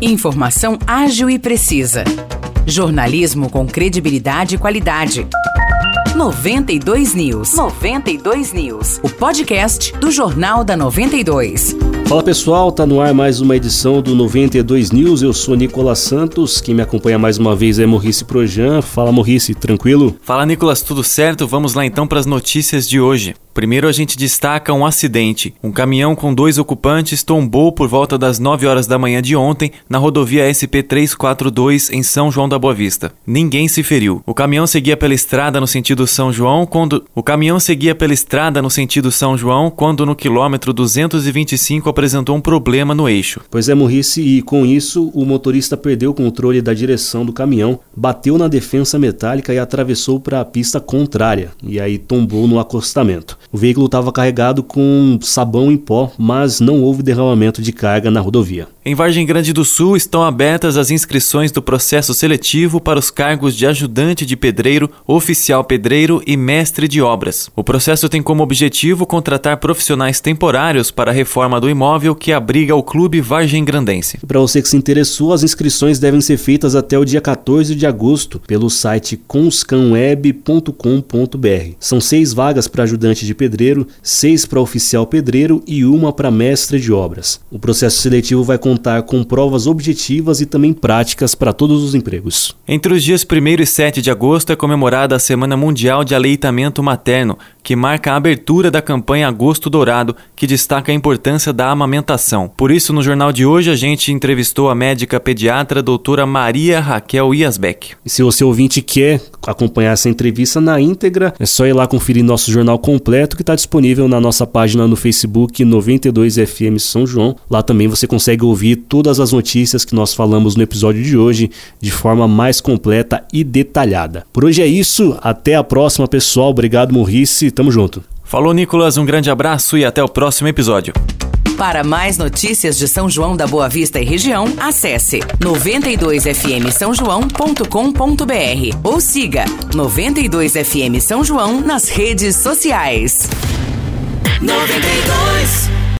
Informação ágil e precisa. Jornalismo com credibilidade e qualidade. 92 News. 92 News. O podcast do Jornal da 92. Fala pessoal, tá no ar mais uma edição do 92 News. Eu sou Nicolas Santos. Quem me acompanha mais uma vez é Morrice Projan. Fala Morrice, tranquilo? Fala Nicolas, tudo certo? Vamos lá então para as notícias de hoje. Primeiro a gente destaca um acidente. Um caminhão com dois ocupantes tombou por volta das 9 horas da manhã de ontem na rodovia SP342 em São João da Boa Vista. Ninguém se feriu. O caminhão seguia pela estrada no sentido São João quando o caminhão seguia pela estrada no sentido São João quando no quilômetro 225 apresentou um problema no eixo. Pois é, Morrice, e com isso o motorista perdeu o controle da direção do caminhão, bateu na defensa metálica e atravessou para a pista contrária, e aí tombou no acostamento. O veículo estava carregado com sabão em pó, mas não houve derramamento de carga na rodovia. Em Vargem Grande do Sul estão abertas as inscrições do processo seletivo para os cargos de ajudante de pedreiro, oficial pedreiro e mestre de obras. O processo tem como objetivo contratar profissionais temporários para a reforma do imóvel que abriga o Clube Vargem Grandense. Para você que se interessou, as inscrições devem ser feitas até o dia 14 de agosto pelo site conscanweb.com.br. São seis vagas para ajudante de pedreiro, seis para oficial pedreiro e uma para mestre de obras. O processo seletivo vai contar com provas objetivas e também práticas para todos os empregos. Entre os dias 1 e 7 de agosto é comemorada a Semana Mundial de Aleitamento Materno, que marca a abertura da campanha Agosto Dourado, que destaca a importância da amamentação. Por isso, no jornal de hoje, a gente entrevistou a médica pediatra doutora Maria Raquel Iasbeck. E se você ouvinte quer acompanhar essa entrevista na íntegra, é só ir lá conferir nosso jornal completo que está disponível na nossa página no Facebook 92FM São João. Lá também você consegue ouvir todas as notícias que nós falamos no episódio de hoje de forma mais completa e detalhada. Por hoje é isso, até a próxima, pessoal. Obrigado, Morrice. Tamo junto. Falou, Nicolas. Um grande abraço e até o próximo episódio. Para mais notícias de São João da Boa Vista e região, acesse 92fm São João.com.br ou siga 92fm São João nas redes sociais. 92